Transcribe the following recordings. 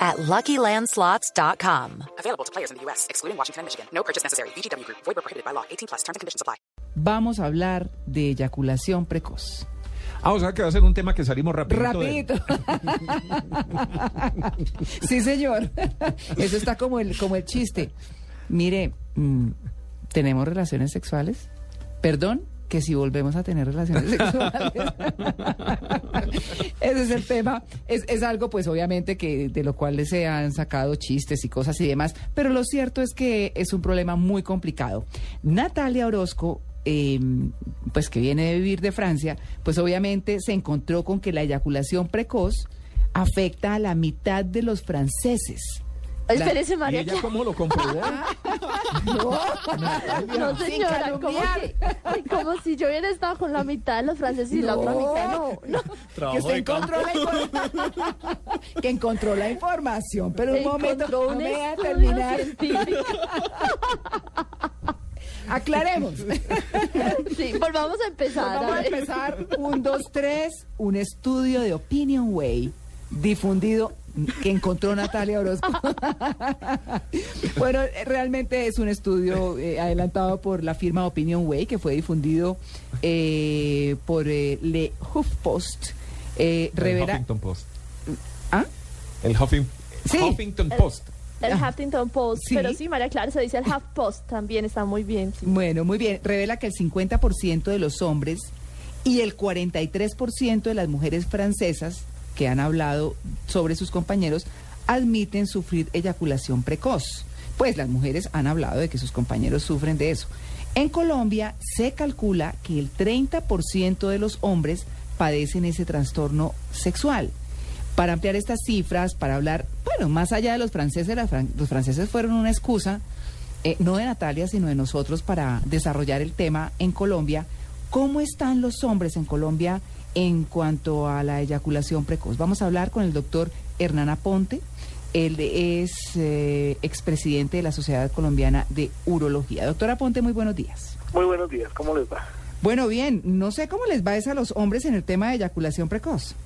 at LuckyLandSlots.com. Available to players in the U.S., excluding Washington and Michigan. No purchase necessary. VGW Group. Void prohibited by law. 18 plus. Terms and conditions apply. Vamos a hablar de eyaculación precoz. Ah, o sea que va a ser un tema que salimos rapidito. de- Rapidito. sí, señor. Eso está como el, como el chiste. Mire, mm, ¿tenemos relaciones sexuales? Perdón, que si volvemos a tener relaciones sexuales. Ese es el tema. Es, es algo, pues, obviamente, que de lo cual se han sacado chistes y cosas y demás. Pero lo cierto es que es un problema muy complicado. Natalia Orozco eh, pues que viene de vivir de Francia, pues obviamente se encontró con que la eyaculación precoz afecta a la mitad de los franceses. Espérese, ¿Y María ella cómo lo comprobó? No, señora, como, si yo hubiera estado con la mitad de los franceses y la otra No. mitad no. no. Que usted encontró la, inform- que encontró la información, pero un momento, no un me deja estudio terminar. Aclaremos. Sí, volvamos a empezar. Vamos a empezar. Un, dos, tres. Un estudio de Opinion Way difundido que encontró Natalia Orozco. bueno, realmente es un estudio eh, adelantado por la firma Opinion Way que fue difundido eh, por eh, Le HuffPost. Eh, El revela. Huffington Post. ¿Ah? El Huffing- Sí. Huffington Post. El Huffington Post. Sí. Pero sí, María Clara, se dice el Huff Post. También está muy bien. sí. Bueno, muy bien. Revela que el 50% de los hombres y el 43% de las mujeres francesas que han hablado sobre sus compañeros admiten sufrir eyaculación precoz. Pues las mujeres han hablado de que sus compañeros sufren de eso. En Colombia se calcula que el 30% de los hombres padecen ese trastorno sexual. Para ampliar estas cifras, para hablar, bueno, más allá de los franceses, los franceses fueron una excusa, eh, no de Natalia, sino de nosotros para desarrollar el tema en Colombia. ¿Cómo están los hombres en Colombia en cuanto a la eyaculación precoz? Vamos a hablar con el doctor Hernán Aponte. Él es eh, expresidente de la Sociedad Colombiana de Urología. Doctor Aponte, muy buenos días. Muy buenos días, ¿cómo les va? Bueno, bien, no sé cómo les va a los hombres en el tema de eyaculación precoz.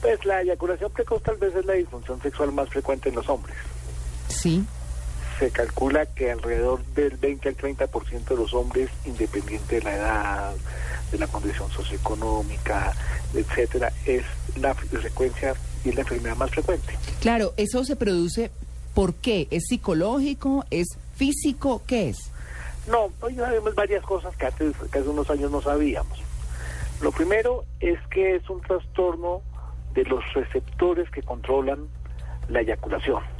Pues la eyaculación precoz tal vez es la disfunción sexual más frecuente en los hombres. Sí. Se calcula que alrededor del 20 al 30% de los hombres, independiente de la edad, de la condición socioeconómica, etcétera, es la frecuencia y es la enfermedad más frecuente. Claro, eso se produce, ¿por qué? ¿Es psicológico? ¿Es físico? ¿Qué es? No, hoy sabemos varias cosas que hace, que hace unos años no sabíamos. Lo primero es que es un trastorno de los receptores que controlan la eyaculación.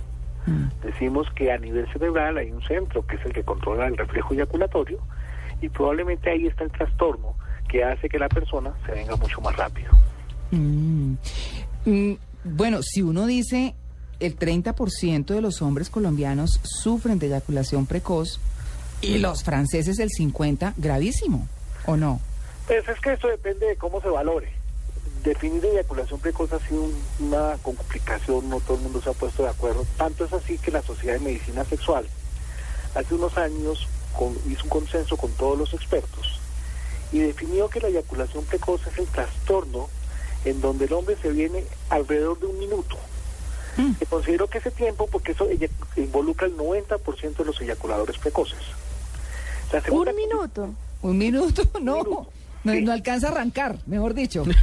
Decimos que a nivel cerebral hay un centro que es el que controla el reflejo eyaculatorio y probablemente ahí está el trastorno que hace que la persona se venga mucho más rápido. Mm. Mm, bueno, si uno dice el 30% de los hombres colombianos sufren de eyaculación precoz y los franceses el 50%, gravísimo, ¿o no? Pues es que eso depende de cómo se valore. Definir eyaculación precoz ha sido un- una complicación, no todo el mundo se ha puesto de acuerdo. Tanto es así que la Sociedad de Medicina Sexual hace unos años con- hizo un consenso con todos los expertos y definió que la eyaculación precoz es el trastorno en donde el hombre se viene alrededor de un minuto. Mm. Se considero que ese tiempo, porque eso involucra el 90% de los eyaculadores precoces. La segunda Un minuto. Un minuto, no, minuto, no, sí. no alcanza a arrancar, mejor dicho.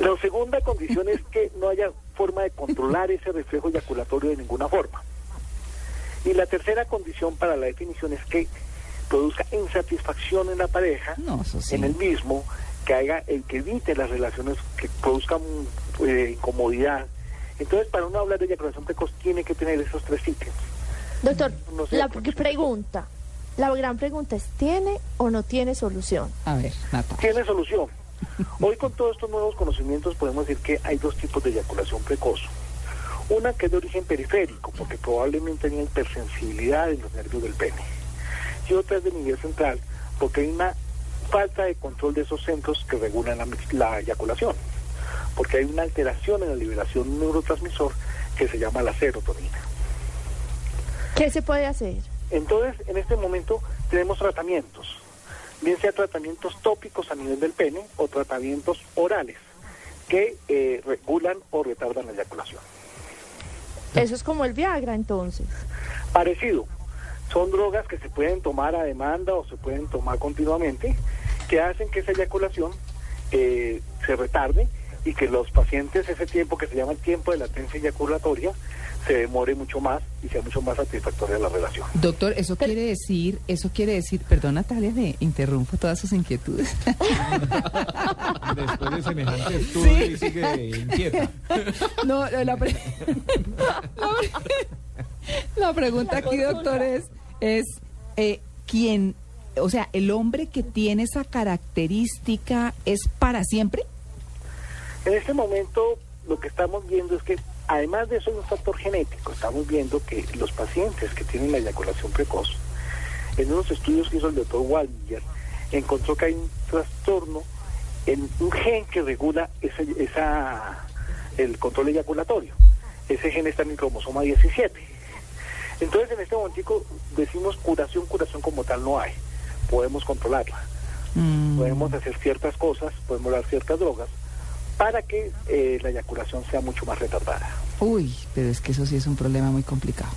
La segunda condición es que no haya forma de controlar ese reflejo eyaculatorio de ninguna forma. Y la tercera condición para la definición es que produzca insatisfacción en la pareja, No, sí. en el mismo, que haga el que evite las relaciones que produzcan eh, incomodidad. Entonces, para uno hablar de eyaculación precoz, tiene que tener esos tres ítems. Doctor, No sé, la pregunta. La gran pregunta es, ¿tiene o no tiene solución? A ver, Natalia. Tiene solución. Hoy con todos estos nuevos conocimientos podemos decir que hay dos tipos de eyaculación precoz. Una que es de origen periférico, porque probablemente tenía hipersensibilidad en los nervios del pene. y otra es de nivel central, porque hay una falta de control de esos centros que regulan la, la eyaculación, porque hay una alteración en la liberación neurotransmisor que se llama la serotonina. ¿Qué se puede hacer? Entonces, en este momento tenemos tratamientos, bien sea tratamientos tópicos a nivel del pene o tratamientos orales que eh, regulan o retardan la eyaculación. Eso es como el Viagra, entonces. Parecido, son drogas que se pueden tomar a demanda o se pueden tomar continuamente, que hacen que esa eyaculación eh, se retarde y que los pacientes ese tiempo que se llama el tiempo de latencia eyaculatoria se demore mucho más y sea mucho más satisfactoria la relación. Doctor, eso quiere decir, eso quiere decir, perdón Natalia, le interrumpo todas sus inquietudes. Después de semejante estudio y sigue inquieta. No, la, pre- la pre- la pregunta aquí, doctor, es, es eh, quién, o sea, el hombre que tiene esa característica es para siempre. En este momento lo que estamos viendo es que además de eso hay un factor genético. Estamos viendo que los pacientes que tienen la eyaculación precoz, en unos estudios que hizo el doctor Waldinger, encontró que hay un trastorno en un gen que regula ese, esa, el control eyaculatorio. Ese gen está en el cromosoma 17. Entonces en este momentico decimos curación, curación como tal no hay. Podemos controlarla. Mm. Podemos hacer ciertas cosas, podemos dar ciertas drogas para que eh, la eyaculación sea mucho más retardada. Uy, pero es que eso sí es un problema muy complicado.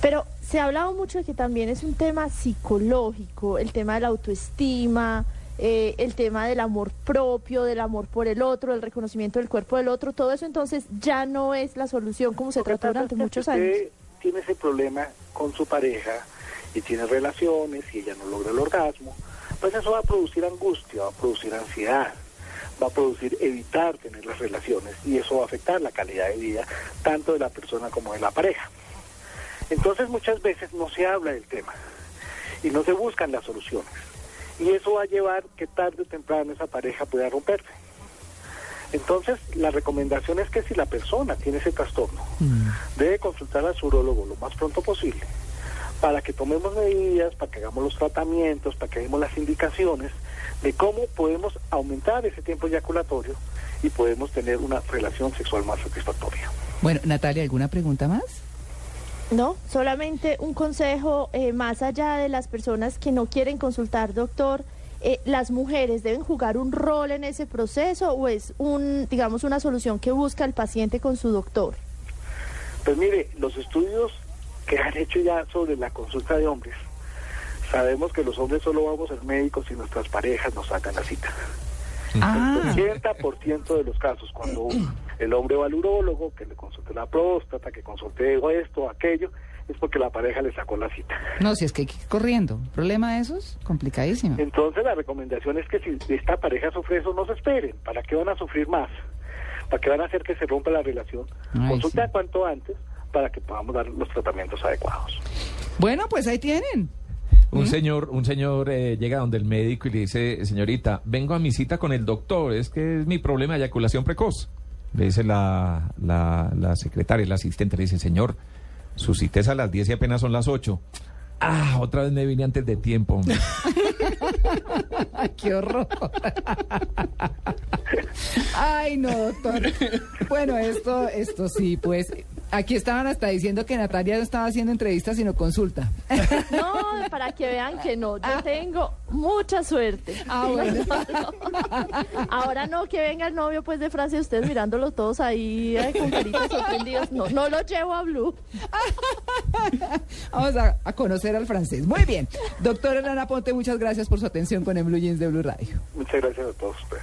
Pero se ha hablado mucho de que también es un tema psicológico, el tema de la autoestima, eh, el tema del amor propio, del amor por el otro, del reconocimiento del cuerpo del otro, todo eso entonces ya no es la solución como se trató durante es que muchos si años. usted tiene ese problema con su pareja y tiene relaciones y ella no logra el orgasmo, pues eso va a producir angustia, va a producir ansiedad, va a producir evitar tener las relaciones y eso va a afectar la calidad de vida tanto de la persona como de la pareja. Entonces muchas veces no se habla del tema y no se buscan las soluciones y eso va a llevar que tarde o temprano esa pareja pueda romperse. Entonces, la recomendación es que si la persona tiene ese trastorno, debe consultar al urólogo lo más pronto posible para que tomemos medidas, para que hagamos los tratamientos, para que demos las indicaciones de cómo podemos aumentar ese tiempo eyaculatorio y podemos tener una relación sexual más satisfactoria. Bueno, Natalia, ¿alguna pregunta más? No, solamente un consejo eh, más allá de las personas que no quieren consultar, doctor. eh, ¿Las mujeres deben jugar un rol en ese proceso o es un, digamos, una solución que busca el paciente con su doctor? Pues mire, los estudios que han hecho ya sobre la consulta de hombres, sabemos que los hombres solo vamos al médico si nuestras parejas nos sacan la cita. Ah, El 80% de los casos, cuando el hombre va al urólogo, que le consulte la próstata, que consulte esto, aquello, es porque la pareja le sacó la cita. no, si es que hay que ir corriendo. ¿Problema de esos? Complicadísimo. Entonces la recomendación es que si esta pareja sufre eso, no se esperen. ¿Para qué van a sufrir más? ¿Para qué van a hacer que se rompa la relación? Ay, Consulta sí. cuanto antes para que podamos dar los tratamientos adecuados. Bueno, pues ahí tienen. Un señor, un señor eh, llega donde el médico y le dice, señorita, vengo a mi cita con el doctor, es que es mi problema de eyaculación precoz. Le dice la, la, la secretaria, la asistente, le dice, señor, su cita es a las 10 y apenas son las 8. Ah, otra vez me vine antes de tiempo. hombre". Ay, qué horror. Ay, no, doctor. Bueno, esto, esto sí, pues. Aquí estaban hasta diciendo que Natalia no estaba haciendo entrevistas, sino consulta. No, para que vean que no, yo tengo mucha suerte. Ah, bueno. Ahora no, que venga el novio pues de Francia, ustedes mirándolos todos ahí ay, con caritas sorprendidos. No, no lo llevo a Blue. Vamos a, a conocer al francés. Muy bien. Doctora Elena Ponte, muchas gracias por su atención con el Blue Jeans de Blue Radio. Muchas gracias a todos ustedes.